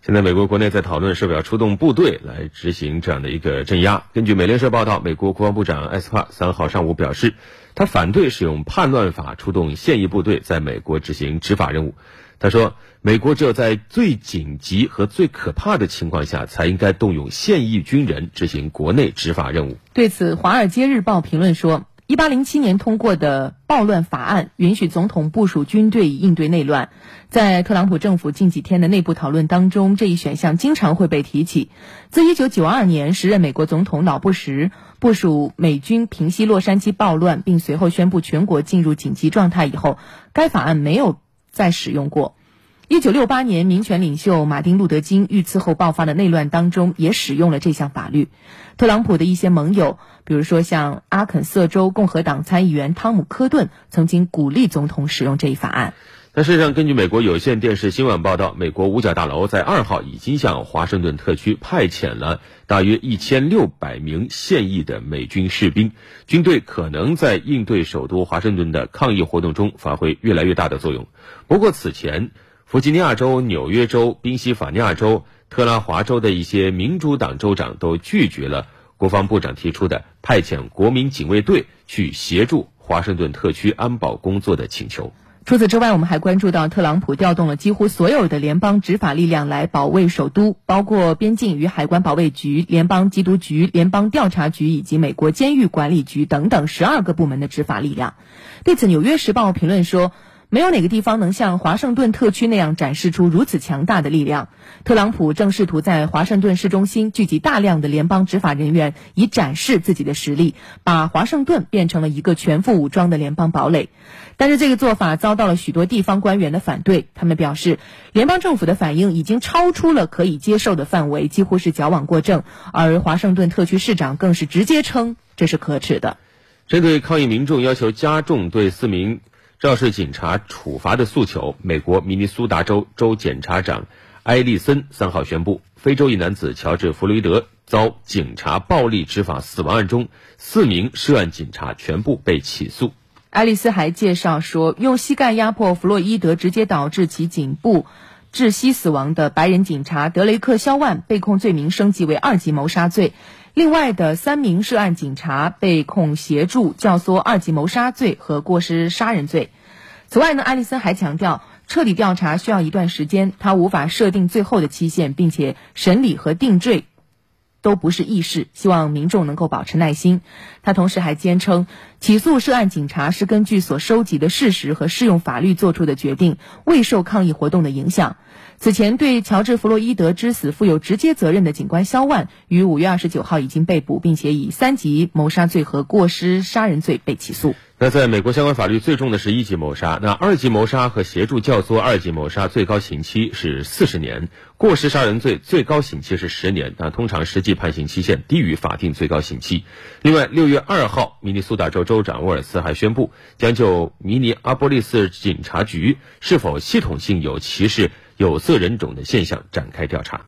现在美国国内在讨论是否要出动部队来执行这样的一个镇压。根据美联社报道，美国国防部长埃斯帕三号上午表示，他反对使用叛乱法出动现役部队在美国执行执法任务。他说，美国只有在最紧急和最可怕的情况下，才应该动用现役军人执行国内执法任务。对此，《华尔街日报》评论说。一八零七年通过的暴乱法案允许总统部署军队以应对内乱，在特朗普政府近几天的内部讨论当中，这一选项经常会被提起。自一九九二年时任美国总统老布什部署美军平息洛杉矶暴乱，并随后宣布全国进入紧急状态以后，该法案没有再使用过。一九六八年，民权领袖马丁·路德·金遇刺后爆发的内乱当中，也使用了这项法律。特朗普的一些盟友，比如说像阿肯色州共和党参议员汤姆·科顿，曾经鼓励总统使用这一法案。那事实上，根据美国有线电视新闻报道，美国五角大楼在二号已经向华盛顿特区派遣了大约一千六百名现役的美军士兵，军队可能在应对首都华盛顿的抗议活动中发挥越来越大的作用。不过，此前。弗吉尼亚州、纽约州、宾夕法尼亚州、特拉华州的一些民主党州长都拒绝了国防部长提出的派遣国民警卫队去协助华盛顿特区安保工作的请求。除此之外，我们还关注到特朗普调动了几乎所有的联邦执法力量来保卫首都，包括边境与海关保卫局、联邦缉毒局、联邦调查局以及美国监狱管理局等等十二个部门的执法力量。对此，《纽约时报》评论说。没有哪个地方能像华盛顿特区那样展示出如此强大的力量。特朗普正试图在华盛顿市中心聚集大量的联邦执法人员，以展示自己的实力，把华盛顿变成了一个全副武装的联邦堡垒。但是这个做法遭到了许多地方官员的反对，他们表示，联邦政府的反应已经超出了可以接受的范围，几乎是矫枉过正。而华盛顿特区市长更是直接称这是可耻的。针对抗议民众要求加重对四名。肇事警察处罚的诉求，美国明尼苏达州州检察长埃利森三号宣布，非洲裔男子乔治·弗洛伊德遭警察暴力执法死亡案中，四名涉案警察全部被起诉。爱丽丝还介绍说，用膝盖压迫弗洛伊德，直接导致其颈部窒息死亡的白人警察德雷克·肖万被控罪名升级为二级谋杀罪。另外的三名涉案警察被控协助教唆二级谋杀罪和过失杀人罪。此外呢，爱丽森还强调，彻底调查需要一段时间，他无法设定最后的期限，并且审理和定罪都不是易事，希望民众能够保持耐心。他同时还坚称，起诉涉案警察是根据所收集的事实和适用法律做出的决定，未受抗议活动的影响。此前对乔治·弗洛伊德之死负有直接责任的警官肖万，于五月二十九号已经被捕，并且以三级谋杀罪和过失杀人罪被起诉。那在美国相关法律最重的是一级谋杀，那二级谋杀和协助教唆二级谋杀最高刑期是四十年，过失杀人罪最高刑期是十年，那通常实际判刑期限低于法定最高刑期。另外，六月二号，明尼苏达州州长沃尔斯还宣布，将就明尼阿波利斯警察局是否系统性有歧视。有色人种的现象展开调查。